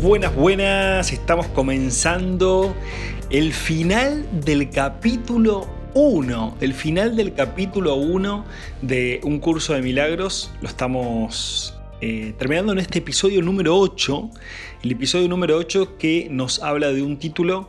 Buenas, buenas, estamos comenzando el final del capítulo 1, el final del capítulo 1 de un curso de milagros. Lo estamos eh, terminando en este episodio número 8, el episodio número 8 que nos habla de un título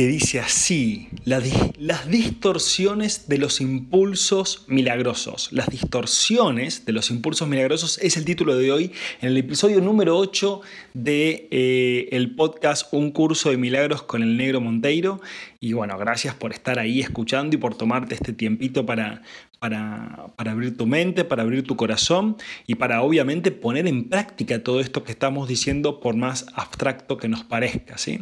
que dice así, las distorsiones de los impulsos milagrosos. Las distorsiones de los impulsos milagrosos es el título de hoy en el episodio número 8 de eh, el podcast Un curso de milagros con el negro Monteiro. Y bueno, gracias por estar ahí escuchando y por tomarte este tiempito para, para, abrir tu mente, para abrir tu corazón y para obviamente poner en práctica todo esto que estamos diciendo por más abstracto que nos parezca. ¿sí?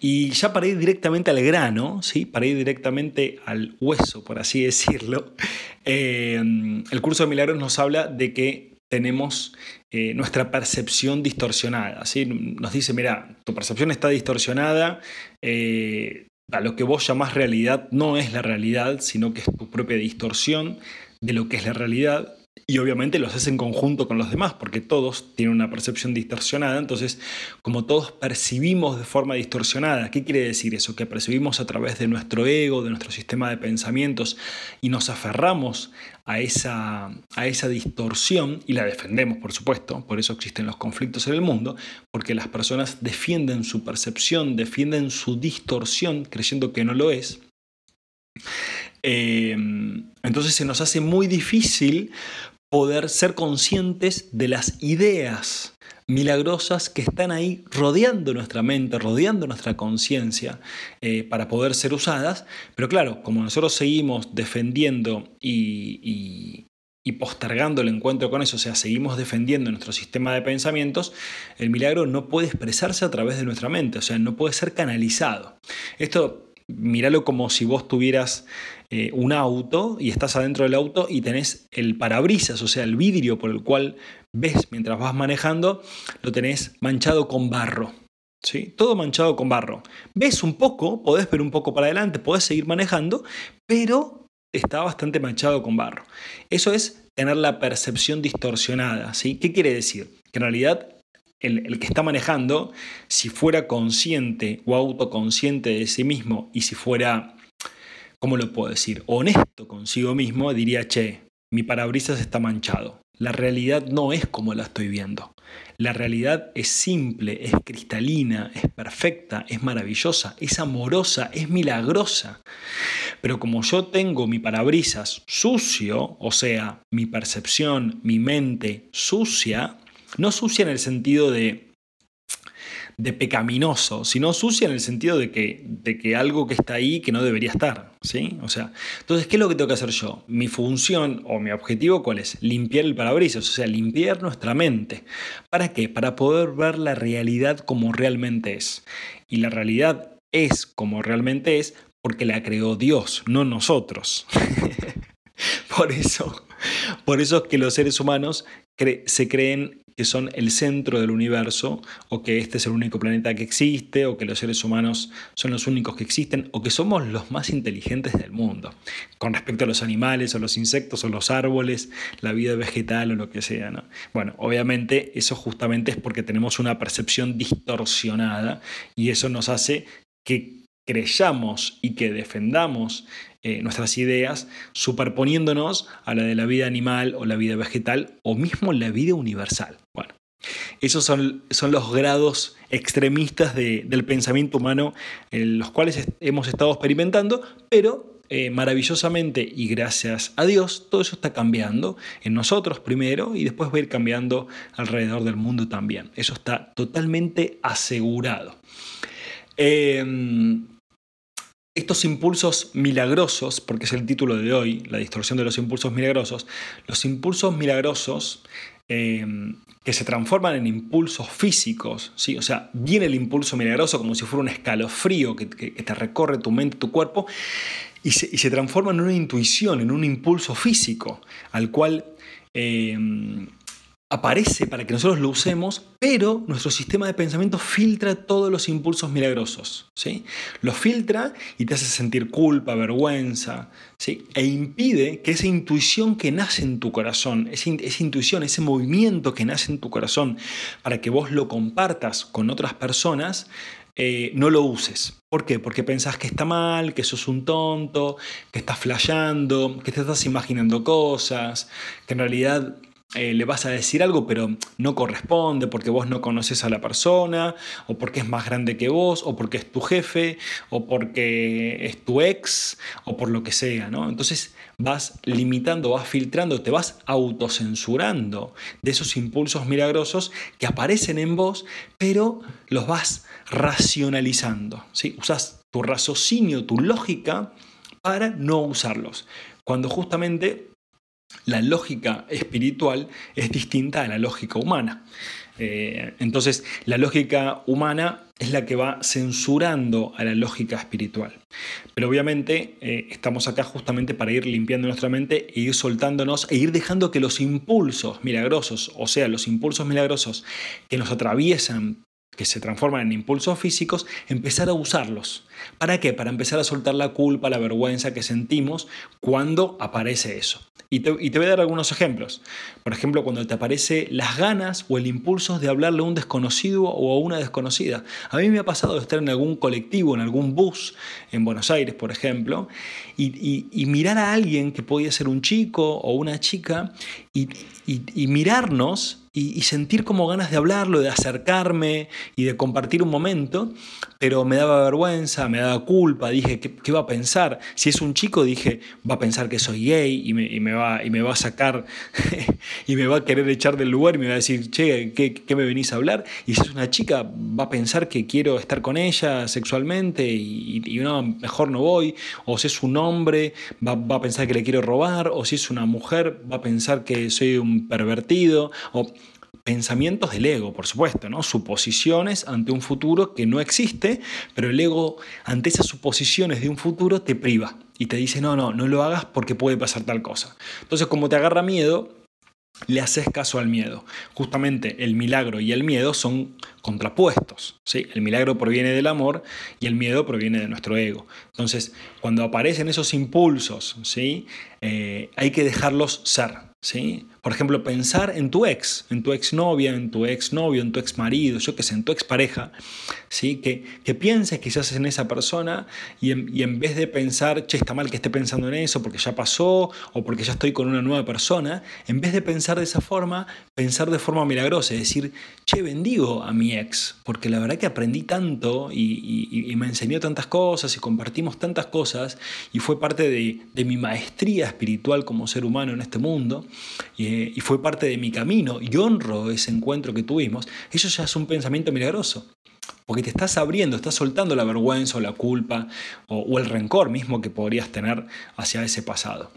Y ya para ir directamente al grano, ¿sí? para ir directamente al hueso, por así decirlo, eh, el curso de milagros nos habla de que tenemos eh, nuestra percepción distorsionada. ¿sí? Nos dice, mira, tu percepción está distorsionada, eh, a lo que vos llamás realidad no es la realidad, sino que es tu propia distorsión de lo que es la realidad. Y obviamente lo haces en conjunto con los demás, porque todos tienen una percepción distorsionada. Entonces, como todos percibimos de forma distorsionada, ¿qué quiere decir eso? Que percibimos a través de nuestro ego, de nuestro sistema de pensamientos, y nos aferramos a esa, a esa distorsión, y la defendemos, por supuesto, por eso existen los conflictos en el mundo, porque las personas defienden su percepción, defienden su distorsión, creyendo que no lo es. Eh, entonces se nos hace muy difícil poder ser conscientes de las ideas milagrosas que están ahí rodeando nuestra mente, rodeando nuestra conciencia eh, para poder ser usadas. Pero claro, como nosotros seguimos defendiendo y, y, postergando el encuentro con eso, o sea, seguimos defendiendo nuestro sistema de pensamientos, el milagro no puede expresarse a través de nuestra mente, o sea, no puede ser canalizado. Esto míralo como si vos tuvieras eh, un auto y estás adentro del auto y tenés el parabrisas, o sea, el vidrio por el cual ves mientras vas manejando, lo tenés manchado con barro. ¿sí? Todo manchado con barro. Ves un poco, podés ver un poco para adelante, podés seguir manejando, pero está bastante manchado con barro. Eso es tener la percepción distorsionada. ¿sí? ¿Qué quiere decir? Que en realidad el, que está manejando, si fuera consciente o autoconsciente de sí mismo y si fuera, ¿cómo lo puedo decir?, honesto consigo mismo, diría, che, mi parabrisas está manchado. La realidad no es como la estoy viendo. La realidad es simple, es cristalina, es perfecta, es maravillosa, es amorosa, es milagrosa. Pero como yo tengo mi parabrisas sucio, o sea, mi percepción, mi mente sucia, no sucia en el sentido de, de pecaminoso, sino sucia en el sentido de que, de que algo que está ahí que no debería estar. ¿sí? O sea, entonces, ¿qué es lo que tengo que hacer yo? Mi función o mi objetivo, ¿cuál es? Limpiar el parabrisas, o sea, limpiar nuestra mente. ¿Para qué? Para poder ver la realidad como realmente es. Y la realidad es como realmente es porque la creó Dios, no nosotros. por eso, por eso es que los seres humanos se creen que son el centro del universo, o que este es el único planeta que existe, o que los seres humanos son los únicos que existen, o que somos los más inteligentes del mundo, con respecto a los animales, o los insectos, o los árboles, la vida vegetal, o lo que sea. ¿no? Bueno, obviamente eso justamente es porque tenemos una percepción distorsionada, y eso nos hace que creyamos y que defendamos eh, nuestras ideas superponiéndonos a la de la vida animal o la vida vegetal o mismo la vida universal. Bueno, esos son, son los grados extremistas del pensamiento humano en los cuales hemos estado experimentando, pero eh, maravillosamente y gracias a Dios, todo eso está cambiando en nosotros primero y después va a ir cambiando alrededor del mundo también. Eso está totalmente asegurado. Eh, estos impulsos milagrosos, porque es el título de hoy, la distorsión de los impulsos milagrosos, los impulsos milagrosos em, que se transforman en impulsos físicos, ¿sí? o sea, viene el impulso milagroso como si fuera un escalofrío que, te recorre tu mente, tu cuerpo, y se, transforma en una intuición, en un impulso físico, al cual eh, aparece para que nosotros lo usemos, pero nuestro sistema de pensamiento filtra todos los impulsos milagrosos. ¿sí? Los filtra y te hace sentir culpa, vergüenza, ¿sí? e impide que esa intuición que nace en tu corazón, esa, intuición, ese movimiento que nace en tu corazón, para que vos lo compartas con otras personas, eh, no lo uses. ¿Por qué? Porque pensás que está mal, que sos un tonto, que estás flasheando, que te estás imaginando cosas, que en realidad eh, le vas a decir algo pero no corresponde porque vos no conoces a la persona, o porque es más grande que vos, o porque es tu jefe, o porque es tu ex, o por lo que sea, ¿no? Entonces vas limitando, vas filtrando, te vas autocensurando de esos impulsos milagrosos que aparecen en vos, pero los vas racionalizando. ¿sí? Usas tu raciocinio, tu lógica para no usarlos. Cuando justamente la lógica espiritual es distinta a la lógica humana. Eh, entonces, la lógica humana es la que va censurando a la lógica espiritual. Pero obviamente eh, estamos acá justamente para ir limpiando nuestra mente e ir soltándonos e ir dejando que los impulsos milagrosos, o sea, los impulsos milagrosos que nos atraviesan que se transforman en impulsos físicos, empezar a usarlos. ¿Para qué? Para empezar a soltar la culpa, la vergüenza que sentimos cuando aparece eso. Y te, voy a dar algunos ejemplos. Por ejemplo, cuando te aparece las ganas o el impulso de hablarle a un desconocido o a una desconocida. A mí me ha pasado de estar en algún colectivo, en algún bus, en Buenos Aires, por ejemplo, y, mirar a alguien que podía ser un chico o una chica y, y mirarnos y, sentir como ganas de hablarlo, de acercarme y de compartir un momento, pero me daba vergüenza, me daba culpa, dije, ¿qué, va a pensar? Si es un chico, dije, va a pensar que soy gay y me, va, y me va a sacar y me va a querer echar del lugar y me va a decir, che, ¿qué, me venís a hablar? Y si es una chica, va a pensar que quiero estar con ella sexualmente y, no, mejor no voy, o si es un hombre, va, a pensar que le quiero robar, o si es una mujer, va a pensar que soy un pervertido, pensamientos del ego, por supuesto, ¿no? suposiciones ante un futuro que no existe, pero el ego ante esas suposiciones de un futuro te priva y te dice, no, no, no lo hagas porque puede pasar tal cosa. Entonces, como te agarra miedo, le haces caso al miedo. Justamente el milagro y el miedo son contrapuestos. ¿sí? El milagro proviene del amor y el miedo proviene de nuestro ego. Entonces, cuando aparecen esos impulsos, ¿sí? Eh, hay que dejarlos ser. ¿sí? Por ejemplo, pensar en tu ex, en tu exnovia, en tu exnovio, en tu exmarido, yo que sé, en tu expareja, ¿sí? que, que pienses quizás en esa persona y en, vez de pensar, che, está mal que esté pensando en eso porque ya pasó o porque ya estoy con una nueva persona, en vez de pensar de esa forma, pensar de forma milagrosa, es decir, che, bendigo a mi ex, porque la verdad que aprendí tanto y, me enseñó tantas cosas y compartimos tantas cosas y fue parte de, de mi maestría espiritual como ser humano en este mundo y, fue parte de mi camino y honro ese encuentro que tuvimos, eso ya es un pensamiento milagroso. Porque te estás abriendo, estás soltando la vergüenza o la culpa o, o el rencor mismo que podrías tener hacia ese pasado.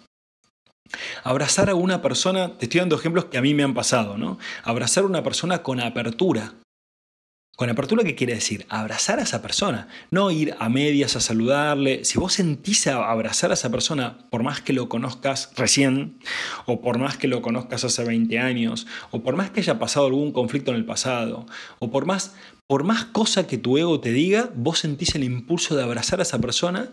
Abrazar a una persona, te estoy dando ejemplos que a mí me han pasado, ¿no? Abrazar a una persona con apertura, con apertura, ¿qué quiere decir? Abrazar a esa persona, no ir a medias a saludarle. Si vos sentís abrazar a esa persona, por más que lo conozcas recién, o por más que lo conozcas hace 20 años, o por más que haya pasado algún conflicto en el pasado, o por más, por más cosa que tu ego te diga, vos sentís el impulso de abrazar a esa persona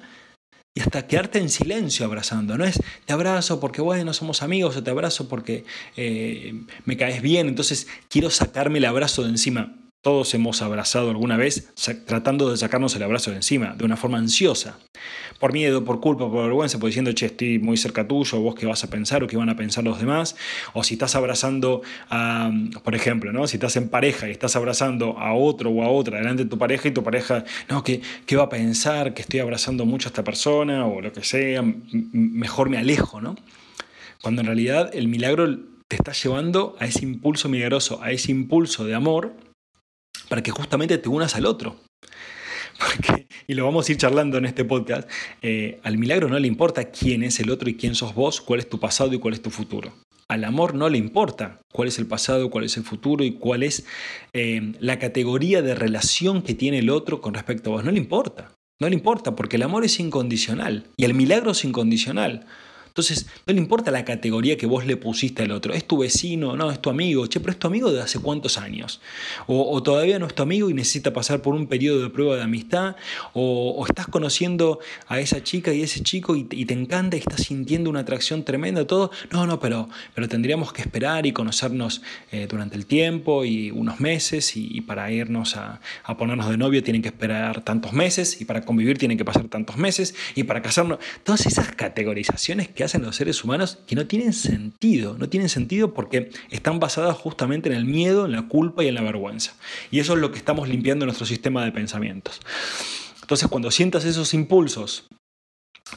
y hasta quedarte en silencio abrazando. No es te abrazo porque, bueno, somos amigos o te abrazo porque eh, me caes bien, entonces quiero sacarme el abrazo de encima. Todos hemos abrazado alguna vez tratando de sacarnos el abrazo de encima, de una forma ansiosa. Por miedo, por culpa, por vergüenza, por diciendo, che, estoy muy cerca tuyo, vos qué vas a pensar o qué van a pensar los demás. O si estás abrazando, por ejemplo, ¿no? si estás en pareja y estás abrazando a otro o a otra delante de tu pareja y tu pareja, no, ¿qué, qué va a pensar? Que estoy abrazando mucho a esta persona o lo que sea, mejor me alejo, ¿no? Cuando en realidad el milagro te está llevando a ese impulso milagroso, a ese impulso de amor para que justamente te unas al otro. y lo vamos a ir charlando en este podcast, eh, al milagro no le importa quién es el otro y quién sos vos, cuál es tu pasado y cuál es tu futuro. Al amor no le importa cuál es el pasado, cuál es el futuro y cuál es eh, la categoría de relación que tiene el otro con respecto a vos. No le importa. No le importa porque el amor es incondicional y el milagro es incondicional. Entonces, no le importa la categoría que vos le pusiste al otro. Es tu vecino, no, es tu amigo. Che, pero es tu amigo de hace cuántos años. O, todavía no es tu amigo y necesita pasar por un periodo de prueba de amistad. O, estás conociendo a esa chica y ese chico y, te encanta y estás sintiendo una atracción tremenda, todo. No, no, pero, pero tendríamos que esperar y conocernos eh, durante el tiempo y unos meses. Y, para irnos a, a ponernos de novio tienen que esperar tantos meses. Y para convivir tienen que pasar tantos meses. Y para casarnos. Todas esas categorizaciones que hacen los seres humanos que no tienen sentido, no tienen sentido porque están basadas justamente en el miedo, en la culpa y en la vergüenza. Y eso es lo que estamos limpiando en nuestro sistema de pensamientos. Entonces, cuando sientas esos impulsos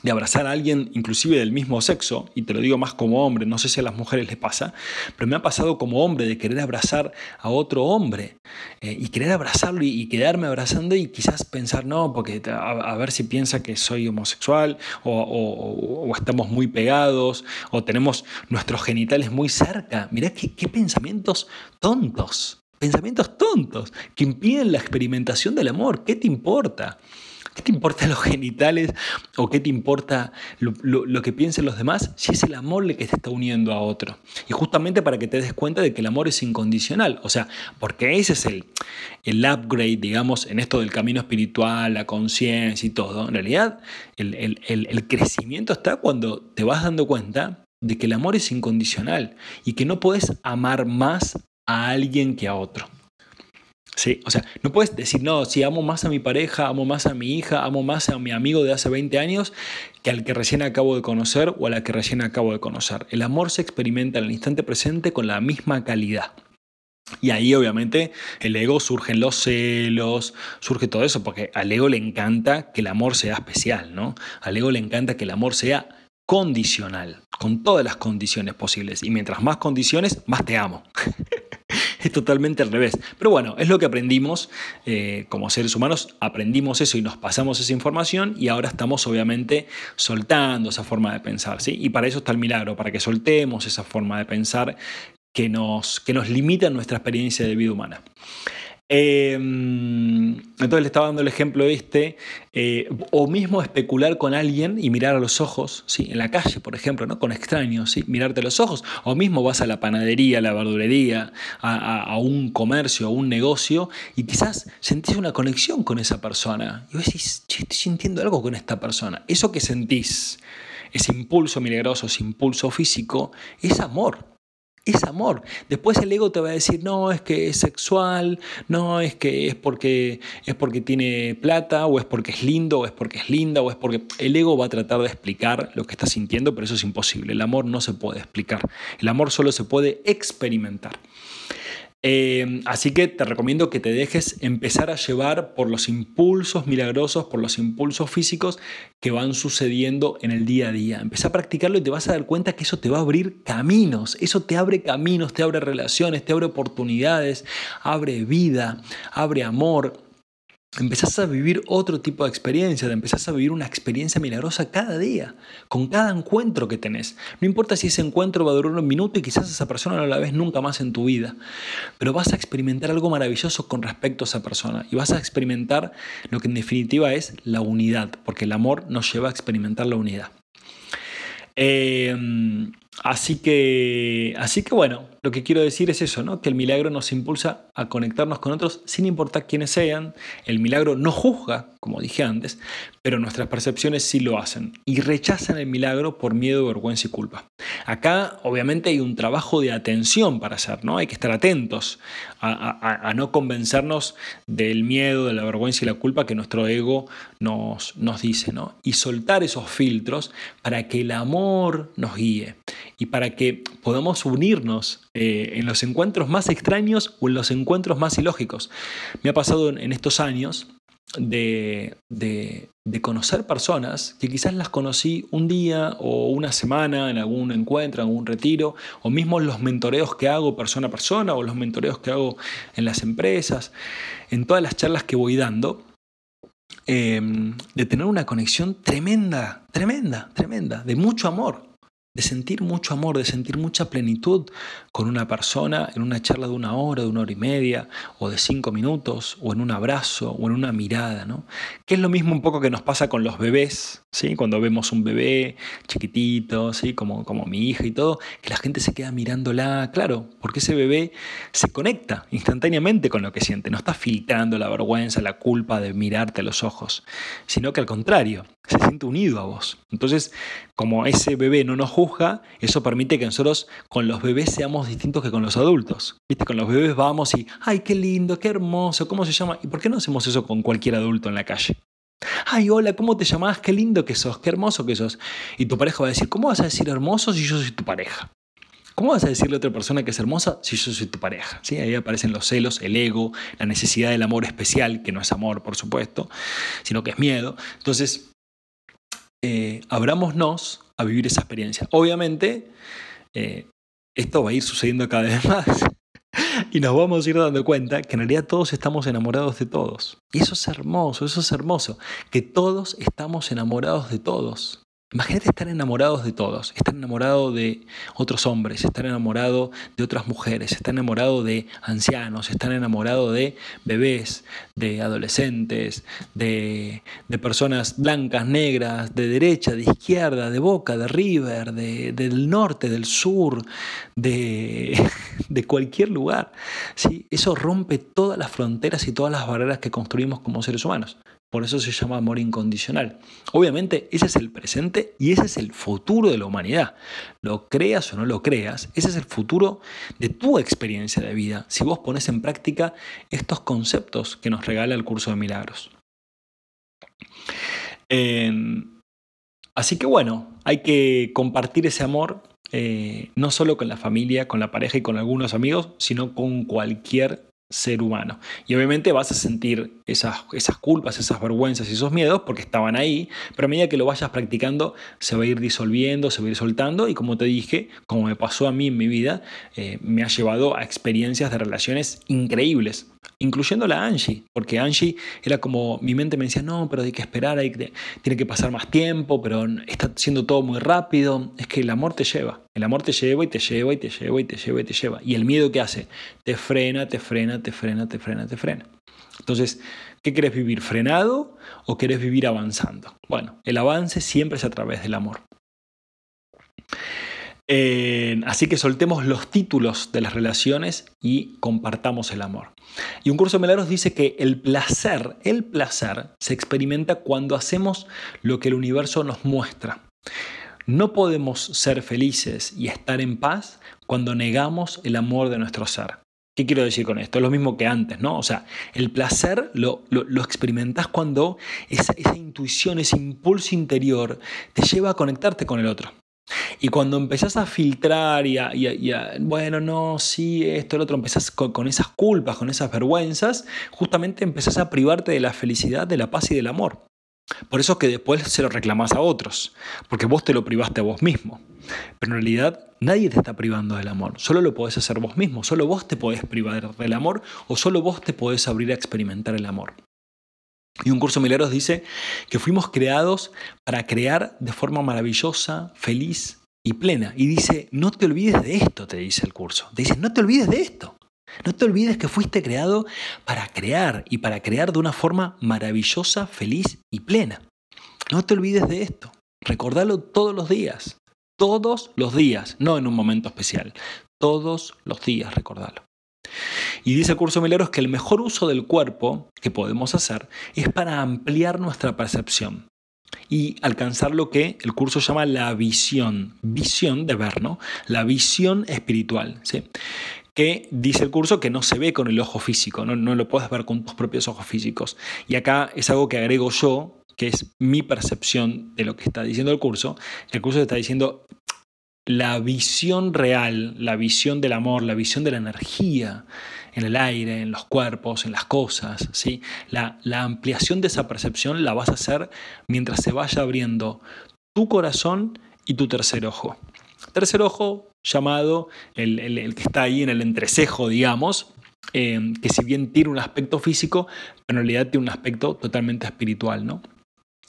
de abrazar a alguien inclusive del mismo sexo, y te lo digo más como hombre, no sé si a las mujeres les pasa, pero me ha pasado como hombre de querer abrazar a otro hombre eh, y querer abrazarlo y, quedarme abrazando y quizás pensar, no, porque a, ver si piensa que soy homosexual o, estamos muy pegados o tenemos nuestros genitales muy cerca. Mirá qué, qué pensamientos tontos, pensamientos tontos que impiden la experimentación del amor. ¿Qué te importa? ¿Qué te importa los genitales o qué te importa lo, que piensen los demás si es el amor el que te está uniendo a otro? Y justamente para que te des cuenta de que el amor es incondicional, o sea, porque ese es el, el upgrade, digamos, en esto del camino espiritual, la conciencia y todo. En realidad, el, el crecimiento está cuando te vas dando cuenta de que el amor es incondicional y que no puedes amar más a alguien que a otro. Sí, o sea, no puedes decir, no, si amo más a mi pareja, amo más a mi hija, amo más a mi amigo de hace 20 años que al que recién acabo de conocer o a la que recién acabo de conocer. El amor se experimenta en el instante presente con la misma calidad. Y ahí obviamente el ego surgen los celos, surge todo eso, porque al ego le encanta que el amor sea especial, ¿no? Al ego le encanta que el amor sea condicional, con todas las condiciones posibles. Y mientras más condiciones, más te amo. es totalmente al revés. Pero bueno, es lo que aprendimos eh, como seres humanos, aprendimos eso y nos pasamos esa información y ahora estamos obviamente soltando esa forma de pensar. ¿sí? Y para eso está el milagro, para que soltemos esa forma de pensar que nos, que nos limita nuestra experiencia de vida humana. Em, entonces le estaba dando el ejemplo este, eh, o mismo especular con alguien y mirar a los ojos, ¿sí? en la calle, por ejemplo, ¿no? con extraños, ¿sí? mirarte a los ojos, o mismo vas a la panadería, a la verdulería, a, un comercio, a un negocio, y quizás sentís una conexión con esa persona, y vos decís, estoy sintiendo algo con esta persona. Eso que sentís, ese impulso milagroso, ese impulso físico, es amor es amor. Después el ego te va a decir, no, es que es sexual, no, es que es porque, es porque tiene plata, o es porque es lindo, o es porque es linda, o es porque... El ego va a tratar de explicar lo que está sintiendo, pero eso es imposible. El amor no se puede explicar. El amor solo se puede experimentar. Em, así que te recomiendo que te dejes empezar a llevar por los impulsos milagrosos, por los impulsos físicos que van sucediendo en el día a día. Empieza a practicarlo y te vas a dar cuenta que eso te va a abrir caminos, eso te abre caminos, te abre relaciones, te abre oportunidades, abre vida, abre amor, empezás a vivir otro tipo de experiencia, empezás a vivir una experiencia milagrosa cada día, con cada encuentro que tenés. No importa si ese encuentro va a durar un minuto y quizás esa persona no la ves nunca más en tu vida, pero vas a experimentar algo maravilloso con respecto a esa persona y vas a experimentar lo que en definitiva es la unidad, porque el amor nos lleva a experimentar la unidad. Eh, así, que, así que bueno, lo que quiero decir es eso, ¿no? que el milagro nos impulsa a conectarnos con otros sin importar quiénes sean. El milagro no juzga, como dije antes, pero nuestras percepciones sí lo hacen y rechazan el milagro por miedo, vergüenza y culpa. Acá obviamente hay un trabajo de atención para hacer, ¿no? Hay que estar atentos a, no convencernos del miedo, de la vergüenza y la culpa que nuestro ego nos, nos dice, ¿no? Y soltar esos filtros para que el amor nos guíe y para que podamos unirnos eh, en los encuentros más extraños o en los encuentros más ilógicos. Me ha pasado en, estos años de, conocer personas que quizás las conocí un día o una semana en algún encuentro, en algún retiro, o mismo los mentoreos que hago persona a persona o los mentoreos que hago en las empresas, en todas las charlas que voy dando, em, de tener una conexión tremenda, tremenda, tremenda, de mucho amor, de sentir mucho amor, de sentir mucha plenitud con una persona en una charla de una hora, de una hora y media, o de cinco minutos, o en un abrazo, o en una mirada, ¿no? Que es lo mismo un poco que nos pasa con los bebés, ¿sí? Cuando vemos un bebé chiquitito, ¿sí? Como, como mi hija y todo, que la gente se queda mirándola, claro, porque ese bebé se conecta instantáneamente con lo que siente, no está filtrando la vergüenza, la culpa de mirarte a los ojos, sino que al contrario, se siente unido a vos. Entonces, como ese bebé no nos juzga, eso permite que nosotros con los bebés seamos distintos que con los adultos. ¿Viste? Con los bebés vamos y, ay, qué lindo, qué hermoso, ¿cómo se llama? ¿Y por qué no hacemos eso con cualquier adulto en la calle? Ay, hola, ¿cómo te llamás? Qué lindo que sos, qué hermoso que sos. Y tu pareja va a decir, ¿cómo vas a decir hermoso si yo soy tu pareja? ¿Cómo vas a decirle a otra persona que es hermosa si yo soy tu pareja? ¿Sí? Ahí aparecen los celos, el ego, la necesidad del amor especial, que no es amor, por supuesto, sino que es miedo. Entonces, eh, abrámonos a vivir esa experiencia. Obviamente, eh, esto va a ir sucediendo cada vez más. Y nos vamos a ir dando cuenta que en realidad todos estamos enamorados de todos. Y eso es hermoso, eso es hermoso, que todos estamos enamorados de todos. Imagínate estar enamorados de todos, estar enamorado de otros hombres, estar enamorado de otras mujeres, estar enamorado de ancianos, estar enamorado de bebés, de adolescentes, de, personas blancas, negras, de derecha, de izquierda, de Boca, de River, de, del norte, del sur, de, de cualquier lugar. ¿sí? Eso rompe todas las fronteras y todas las barreras que construimos como seres humanos. Por eso se llama amor incondicional. Obviamente ese es el presente y ese es el futuro de la humanidad. Lo creas o no lo creas, ese es el futuro de tu experiencia de vida si vos pones en práctica estos conceptos que nos regala el curso de milagros. así que bueno, hay que compartir ese amor eh, no solo con la familia, con la pareja y con algunos amigos, sino con cualquier ser humano. Y obviamente vas a sentir esas, esas culpas, esas vergüenzas y esos miedos porque estaban ahí, pero a medida que lo vayas practicando se va a ir disolviendo, se va a ir soltando y como te dije, como me pasó a mí en mi vida, eh, me ha llevado a experiencias de relaciones increíbles incluyendo la Angie, porque Angie era como, mi mente me decía, no, pero hay que esperar, hay tiene que pasar más tiempo, pero está siendo todo muy rápido. Es que el amor te lleva, el amor te lleva y te lleva y te lleva y te lleva y te lleva. Y el miedo que hace, te frena, te frena, te frena, te frena, te frena. Entonces, ¿qué querés vivir? ¿Frenado o querés vivir avanzando? Bueno, el avance siempre es a través del amor. Así que soltemos los títulos de las relaciones y compartamos el amor. Y un curso de milagros dice que el placer, el placer se experimenta cuando hacemos lo que el universo nos muestra. No podemos ser felices y estar en paz cuando negamos el amor de nuestro ser. ¿Qué quiero decir con esto? Es lo mismo que antes, ¿no? O sea, el placer lo, experimentas cuando esa intuición, ese impulso interior te lleva a conectarte con el otro. Y cuando empezás a filtrar y a, bueno, no, sí, esto, el otro, empezás con, esas culpas, con esas vergüenzas, justamente empezás a privarte de la felicidad, de la paz y del amor. Por eso es que después se lo reclamás a otros, porque vos te lo privaste a vos mismo. Pero en realidad nadie te está privando del amor, solo lo podés hacer vos mismo, solo vos te podés privar del amor o solo vos te podés abrir a experimentar el amor. Y un curso Milagros dice que fuimos creados para crear de forma maravillosa, feliz y plena. Y dice, no te olvides de esto, te dice el curso. Te dice, no te olvides de esto. No te olvides que fuiste creado para crear y para crear de una forma maravillosa, feliz y plena. No te olvides de esto. Recordalo todos los días. Todos los días, no en un momento especial. Todos los días recordalo. Y dice el curso Milagros que el mejor uso del cuerpo que podemos hacer es para ampliar nuestra percepción y alcanzar lo que el curso llama la visión, visión de ver, ¿no? La visión espiritual, ¿sí? que dice el curso que no se ve con el ojo físico, no, no lo puedes ver con tus propios ojos físicos. Y acá es algo que agrego yo, que es mi percepción de lo que está diciendo el curso. El curso está diciendo, la visión real, la visión del amor, la visión de la energía en el aire, en los cuerpos, en las cosas, ¿sí? la, ampliación de esa percepción la vas a hacer mientras se vaya abriendo tu corazón y tu tercer ojo. Tercer ojo llamado el, que está ahí en el entrecejo, digamos, eh, que si bien tiene un aspecto físico, en realidad tiene un aspecto totalmente espiritual, ¿no?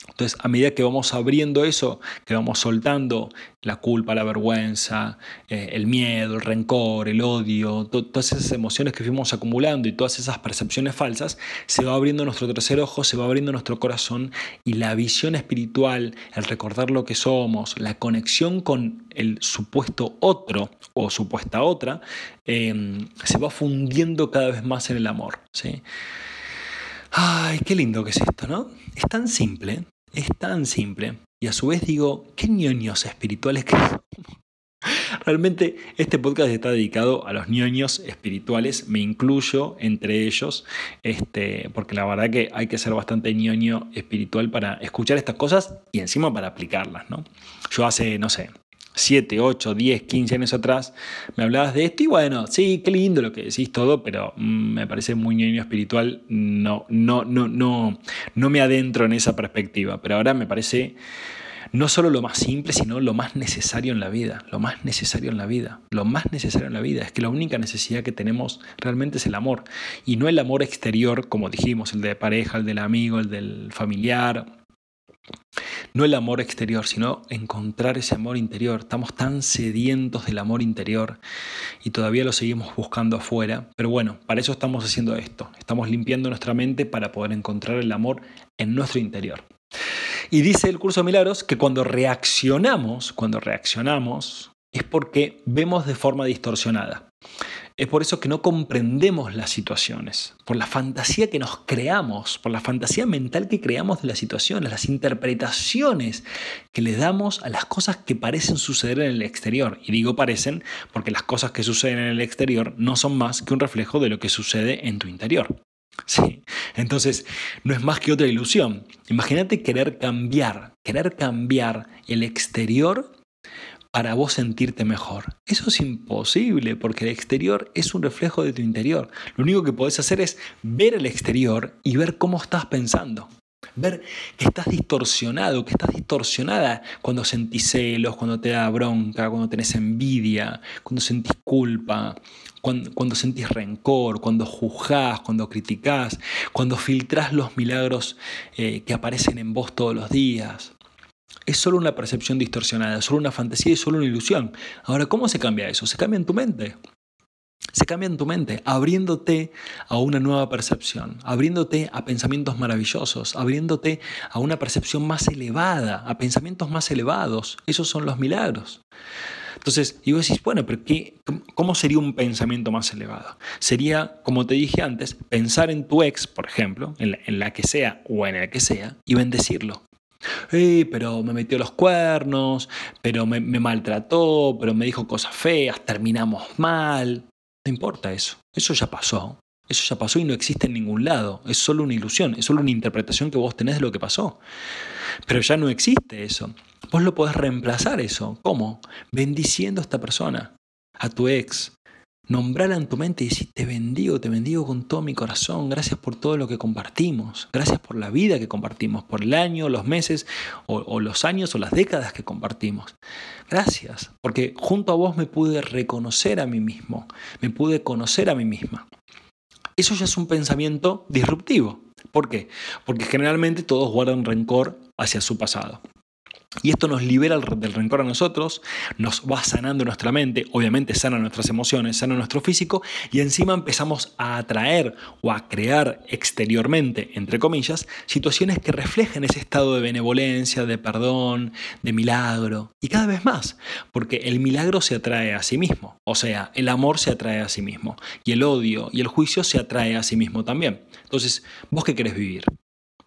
Entonces, a medida que vamos abriendo eso, que vamos soltando la culpa, la vergüenza, eh, el miedo, el rencor, el odio, todas esas emociones que fuimos acumulando y todas esas percepciones falsas, se va abriendo nuestro tercer ojo, se va abriendo nuestro corazón y la visión espiritual, el recordar lo que somos, la conexión con el supuesto otro o supuesta otra, em, se va fundiendo cada vez más en el amor. ¿sí? Ay, qué lindo que es esto, ¿no? Es tan simple, es tan simple. Y a su vez digo, qué ñoños espirituales que Realmente este podcast está dedicado a los ñoños espirituales, me incluyo entre ellos, este, porque la verdad que hay que ser bastante ñoño espiritual para escuchar estas cosas y encima para aplicarlas. ¿no? Yo hace, no sé, 7, 8, 10, 15 años atrás, me hablabas de esto y bueno, sí, qué lindo lo que decís todo, pero mm, me parece muy niño espiritual, no, no, no, no, no me adentro en esa perspectiva, pero ahora me parece no solo lo más simple, sino lo más necesario en la vida, lo más necesario en la vida, lo más necesario en la vida, es que la única necesidad que tenemos realmente es el amor, y no el amor exterior, como dijimos, el de pareja, el del amigo, el del familiar, no el amor exterior, sino encontrar ese amor interior. Estamos tan sedientos del amor interior y todavía lo seguimos buscando afuera. Pero bueno, para eso estamos haciendo esto. Estamos limpiando nuestra mente para poder encontrar el amor en nuestro interior. Y dice el curso de milagros que cuando reaccionamos, cuando reaccionamos, es porque vemos de forma distorsionada. Es por eso que no comprendemos las situaciones, por la fantasía que nos creamos, por la fantasía mental que creamos de las situaciones, las interpretaciones que le damos a las cosas que parecen suceder en el exterior. Y digo parecen porque las cosas que suceden en el exterior no son más que un reflejo de lo que sucede en tu interior. Sí. Entonces, no es más que otra ilusión. Imagínate querer cambiar, querer cambiar el exterior para vos sentirte mejor. Eso es imposible porque el exterior es un reflejo de tu interior. Lo único que podés hacer es ver el exterior y ver cómo estás pensando. Ver que estás distorsionado, que estás distorsionada cuando sentís celos, cuando te da bronca, cuando tenés envidia, cuando sentís culpa, cuando, sentís rencor, cuando juzgás, cuando criticás, cuando filtrás los milagros eh, que aparecen en vos todos los días es solo una percepción distorsionada, solo una fantasía y solo una ilusión. Ahora, ¿cómo se cambia eso? Se cambia en tu mente. Se cambia en tu mente, abriéndote a una nueva percepción, abriéndote a pensamientos maravillosos, abriéndote a una percepción más elevada, a pensamientos más elevados. Esos son los milagros. Entonces, y vos decís, bueno, pero qué, ¿cómo sería un pensamiento más elevado? Sería, como te dije antes, pensar en tu ex, por ejemplo, en la, en la que sea o en el que sea, y bendecirlo pero me metió los cuernos, pero me, me maltrató, pero me dijo cosas feas, terminamos mal. No importa eso, eso ya pasó. Eso ya pasó y no existe en ningún lado. Es solo una ilusión, es solo una interpretación que vos tenés de lo que pasó. Pero ya no existe eso. Vos lo podés reemplazar eso. ¿Cómo? Bendiciendo a esta persona, a tu ex, nombrarla en tu mente y decir, te bendigo, te bendigo con todo mi corazón, gracias por todo lo que compartimos, gracias por la vida que compartimos, por el año, los meses o, los años o las décadas que compartimos. Gracias, porque junto a vos me pude reconocer a mí mismo, me pude conocer a mí misma. Eso ya es un pensamiento disruptivo. ¿Por qué? Porque generalmente todos guardan rencor hacia su pasado. Y esto nos libera del rencor a nosotros, nos va sanando nuestra mente, obviamente sana nuestras emociones, sana nuestro físico y encima empezamos a atraer o a crear exteriormente, entre comillas, situaciones que reflejen ese estado de benevolencia, de perdón, de milagro y cada vez más, porque el milagro se atrae a sí mismo, o sea, el amor se atrae a sí mismo y el odio y el juicio se atrae a sí mismo también. Entonces, ¿vos qué querés vivir?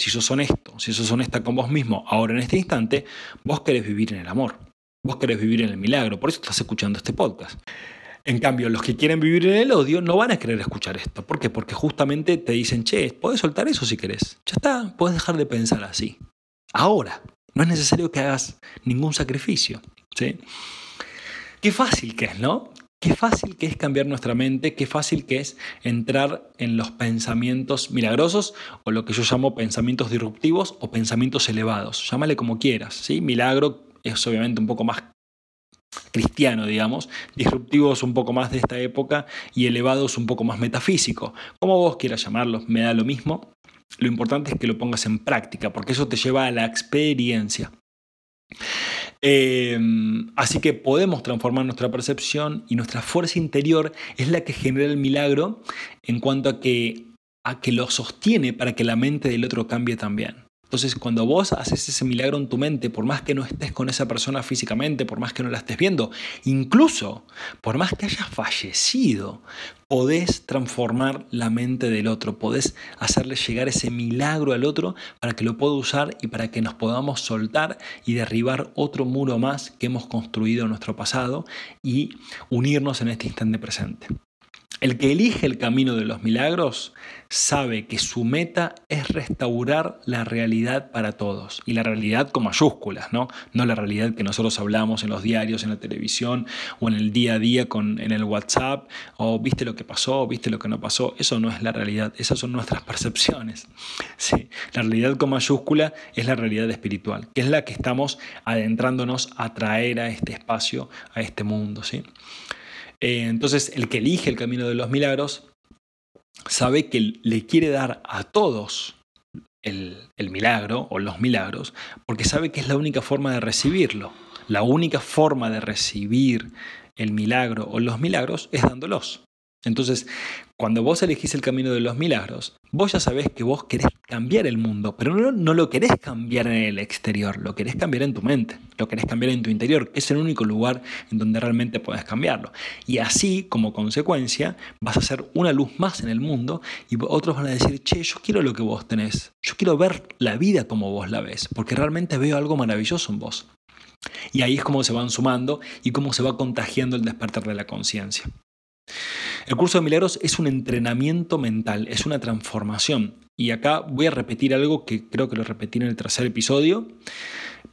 Si sos honesto, si sos honesta con vos mismo ahora en este instante, vos querés vivir en el amor, vos querés vivir en el milagro, por eso estás escuchando este podcast. En cambio, los que quieren vivir en el odio no van a querer escuchar esto. ¿Por qué? Porque justamente te dicen, che, podés soltar eso si querés. Ya está, podés dejar de pensar así. Ahora, no es necesario que hagas ningún sacrificio. ¿sí? Qué fácil que es, ¿no? Qué fácil que es cambiar nuestra mente, qué fácil que es entrar en los pensamientos milagrosos o lo que yo llamo pensamientos disruptivos o pensamientos elevados. Llámale como quieras. ¿sí? Milagro es obviamente un poco más cristiano, digamos, disruptivo es un poco más de esta época y elevado es un poco más metafísico. Como vos quieras llamarlos, me da lo mismo. Lo importante es que lo pongas en práctica, porque eso te lleva a la experiencia. Em, así que podemos transformar nuestra percepción y nuestra fuerza interior es la que genera el milagro en cuanto a que, a que lo sostiene para que la mente del otro cambie también. Entonces, cuando vos haces ese milagro en tu mente, por más que no estés con esa persona físicamente, por más que no la estés viendo, incluso por más que hayas fallecido, podés transformar la mente del otro, podés hacerle llegar ese milagro al otro para que lo pueda usar y para que nos podamos soltar y derribar otro muro más que hemos construido en nuestro pasado y unirnos en este instante presente. El que elige el camino de los milagros sabe que su meta es restaurar la realidad para todos. Y la realidad con mayúsculas, ¿no? No la realidad que nosotros hablamos en los diarios, en la televisión o en el día a día con, en el WhatsApp, o viste lo que pasó, viste lo que no pasó. Eso no es la realidad, esas son nuestras percepciones. Sí, la realidad con mayúscula es la realidad espiritual, que es la que estamos adentrándonos a traer a este espacio, a este mundo. ¿sí? Eh, entonces, el que elige el camino de los milagros sabe que le quiere dar a todos el, el, milagro o los milagros, porque sabe que es la única forma de recibirlo. La única forma de recibir el milagro o los milagros es dándolos. Entonces, cuando vos elegís el camino de los milagros, vos ya sabés que vos querés cambiar el mundo, pero no, no, lo querés cambiar en el exterior, lo querés cambiar en tu mente, lo querés cambiar en tu interior, que es el único lugar en donde realmente podés cambiarlo. Y así, como consecuencia, vas a ser una luz más en el mundo y otros van a decir, che, yo quiero lo que vos tenés, yo quiero ver la vida como vos la ves, porque realmente veo algo maravilloso en vos. Y ahí es como se van sumando y cómo se va contagiando el despertar de la conciencia. El curso de milagros es un entrenamiento mental, es una transformación. Y acá voy a repetir algo que creo que lo repetí en el tercer episodio,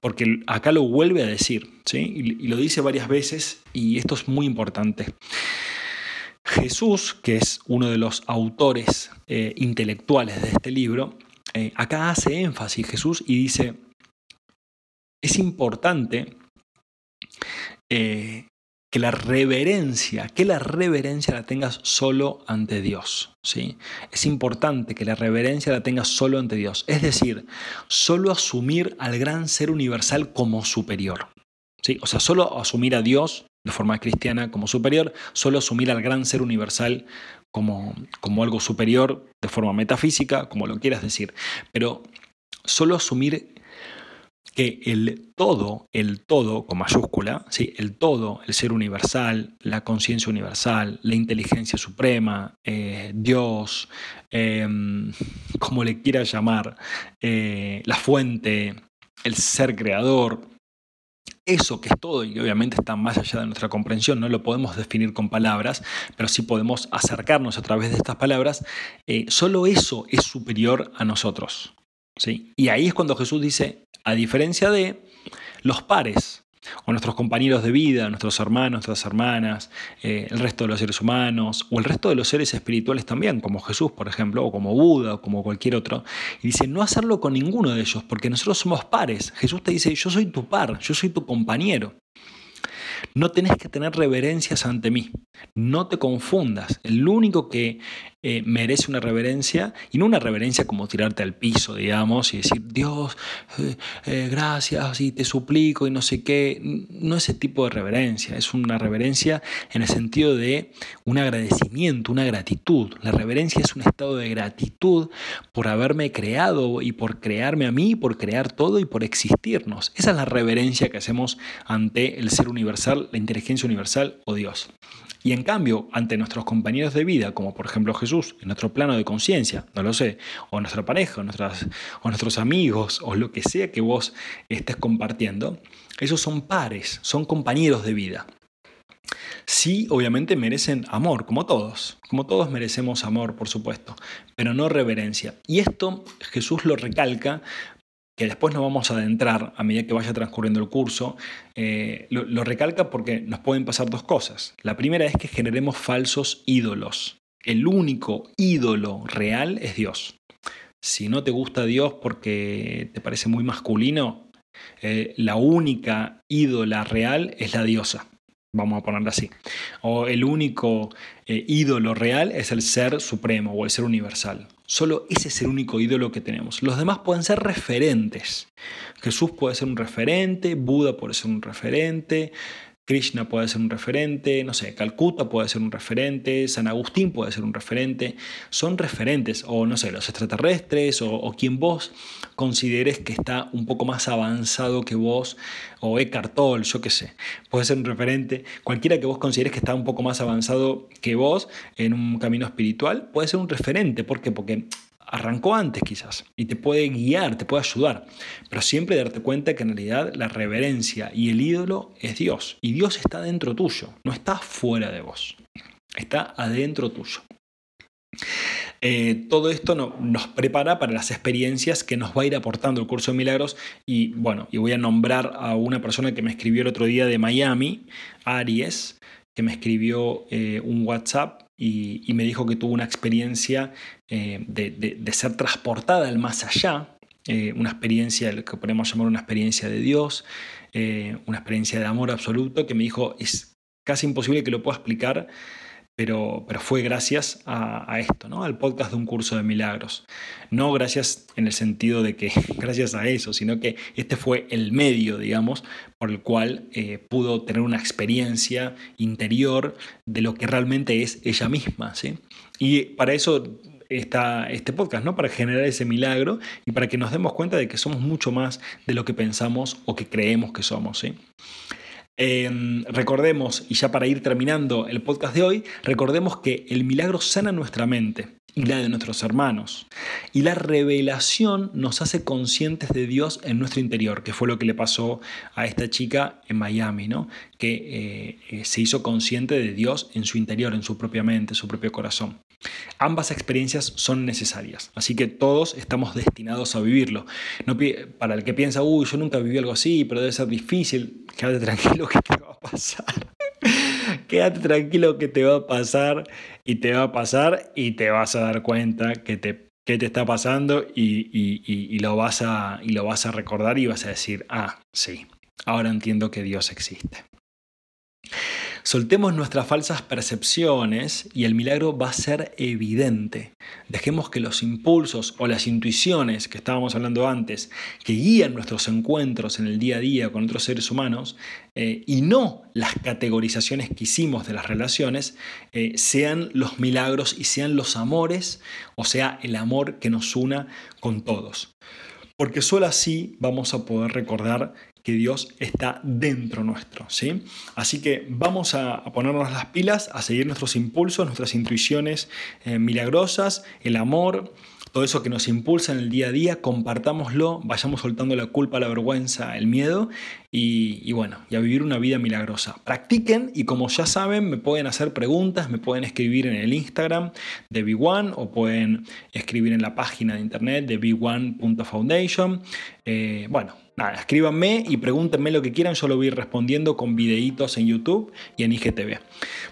porque acá lo vuelve a decir, ¿sí? y lo dice varias veces, y esto es muy importante. Jesús, que es uno de los autores eh, intelectuales de este libro, eh, acá hace énfasis Jesús y dice, es importante eh, que la reverencia, que la reverencia la tengas solo ante Dios. ¿sí? Es importante que la reverencia la tengas solo ante Dios. Es decir, solo asumir al gran ser universal como superior. ¿sí? O sea, solo asumir a Dios de forma cristiana como superior, solo asumir al gran ser universal como, como algo superior de forma metafísica, como lo quieras decir. Pero solo asumir que el todo, el todo con mayúscula, ¿sí? el todo, el ser universal, la conciencia universal, la inteligencia suprema, eh, Dios, em, como le quiera llamar, eh, la fuente, el ser creador, eso que es todo y obviamente está más allá de nuestra comprensión, no lo podemos definir con palabras, pero sí podemos acercarnos a través de estas palabras, eh, solo eso es superior a nosotros. ¿sí? Y ahí es cuando Jesús dice, a diferencia de los pares, o nuestros compañeros de vida, nuestros hermanos, nuestras hermanas, eh, el resto de los seres humanos, o el resto de los seres espirituales también, como Jesús, por ejemplo, o como Buda, o como cualquier otro. Y dice, no hacerlo con ninguno de ellos, porque nosotros somos pares. Jesús te dice, yo soy tu par, yo soy tu compañero. No tenés que tener reverencias ante mí. No te confundas. El único que eh, merece una reverencia, y no una reverencia como tirarte al piso, digamos, y decir, Dios, eh, eh, gracias, y te suplico, y no sé qué. No ese tipo de reverencia. Es una reverencia en el sentido de un agradecimiento, una gratitud. La reverencia es un estado de gratitud por haberme creado y por crearme a mí, por crear todo y por existirnos. Esa es la reverencia que hacemos ante el ser universal, la inteligencia universal o Dios. Y en cambio, ante nuestros compañeros de vida, como por ejemplo Jesús, en nuestro plano de conciencia, no lo sé, o nuestra pareja, o, nuestras, o nuestros amigos, o lo que sea que vos estés compartiendo, esos son pares, son compañeros de vida. Sí, obviamente merecen amor, como todos, como todos merecemos amor, por supuesto, pero no reverencia. Y esto Jesús lo recalca que después nos vamos a adentrar a medida que vaya transcurriendo el curso, eh, lo, recalca porque nos pueden pasar dos cosas. La primera es que generemos falsos ídolos. El único ídolo real es Dios. Si no te gusta Dios porque te parece muy masculino, eh, la única ídola real es la diosa. Vamos a ponerla así. O el único eh, ídolo real es el ser supremo o el ser universal. Solo ese es el único ídolo que tenemos. Los demás pueden ser referentes. Jesús puede ser un referente, Buda puede ser un referente, Krishna puede ser un referente, no sé, Calcuta puede ser un referente, San Agustín puede ser un referente, son referentes, o no sé, los extraterrestres, o, quien vos consideres que está un poco más avanzado que vos, o Eckhart Tolle, yo qué sé, puede ser un referente, cualquiera que vos consideres que está un poco más avanzado que vos en un camino espiritual, puede ser un referente, ¿por qué? Porque arrancó antes quizás y te puede guiar, te puede ayudar, pero siempre darte cuenta que en realidad la reverencia y el ídolo es Dios y Dios está dentro tuyo, no está fuera de vos, está adentro tuyo. Eh, todo esto nos prepara para las experiencias que nos va a ir aportando el curso de milagros y bueno, y voy a nombrar a una persona que me escribió el otro día de Miami, Aries, que me escribió eh, un WhatsApp y, me dijo que tuvo una experiencia eh, de, ser transportada al más allá, eh, una experiencia, que podemos llamar una experiencia de Dios, eh, una experiencia de amor absoluto, que me dijo es casi imposible que lo pueda explicar pero, fue gracias a, esto, ¿no? al podcast de un curso de milagros. No gracias en el sentido de que gracias a eso, sino que este fue el medio, digamos, por el cual eh, pudo tener una experiencia interior de lo que realmente es ella misma. ¿sí? Y para eso está este podcast, ¿no? Para generar ese milagro y para que nos demos cuenta de que somos mucho más de lo que pensamos o que creemos que somos, ¿sí? Em, recordemos, y ya para ir terminando el podcast de hoy, recordemos que el milagro sana nuestra mente y la de nuestros hermanos. Y la revelación nos hace conscientes de Dios en nuestro interior, que fue lo que le pasó a esta chica en Miami, ¿no? que eh, eh, se hizo consciente de Dios en su interior, en su propia mente, en su propio corazón. Ambas experiencias son necesarias, así que todos estamos destinados a vivirlo. No, para el que piensa, uy, yo nunca viví algo así, pero debe ser difícil, quédate tranquilo que te va a pasar. quédate tranquilo que te va a pasar y te va a pasar y te vas a dar cuenta que te, te está pasando y, lo vas a, y lo vas a recordar y vas a decir, ah, sí, ahora entiendo que Dios existe. Soltemos nuestras falsas percepciones y el milagro va a ser evidente. Dejemos que los impulsos o las intuiciones que estábamos hablando antes, que guían nuestros encuentros en el día a día con otros seres humanos, eh, y no las categorizaciones que hicimos de las relaciones, eh, sean los milagros y sean los amores, o sea, el amor que nos una con todos porque solo así vamos a poder recordar que Dios está dentro nuestro, ¿sí? Así que vamos a, ponernos las pilas, a seguir nuestros impulsos, nuestras intuiciones eh, milagrosas, el amor, todo eso que nos impulsa en el día a día, compartámoslo, vayamos soltando la culpa, la vergüenza, el miedo y, bueno, y a vivir una vida milagrosa. Practiquen y como ya saben, me pueden hacer preguntas, me pueden escribir en el Instagram de B1 o pueden escribir en la página de internet de b1.foundation. Eh, bueno, Nada, escríbanme y pregúntenme lo que quieran, yo lo voy respondiendo con videitos en YouTube y en IGTV.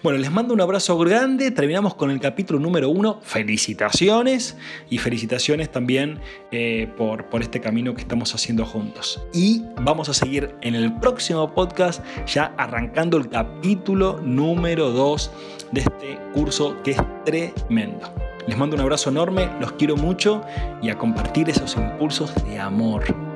Bueno, les mando un abrazo grande, terminamos con el capítulo número uno, felicitaciones y felicitaciones también eh, por, por este camino que estamos haciendo juntos. Y vamos a seguir en el próximo podcast ya arrancando el capítulo número 2 de este curso que es tremendo. Les mando un abrazo enorme, los quiero mucho y a compartir esos impulsos de amor.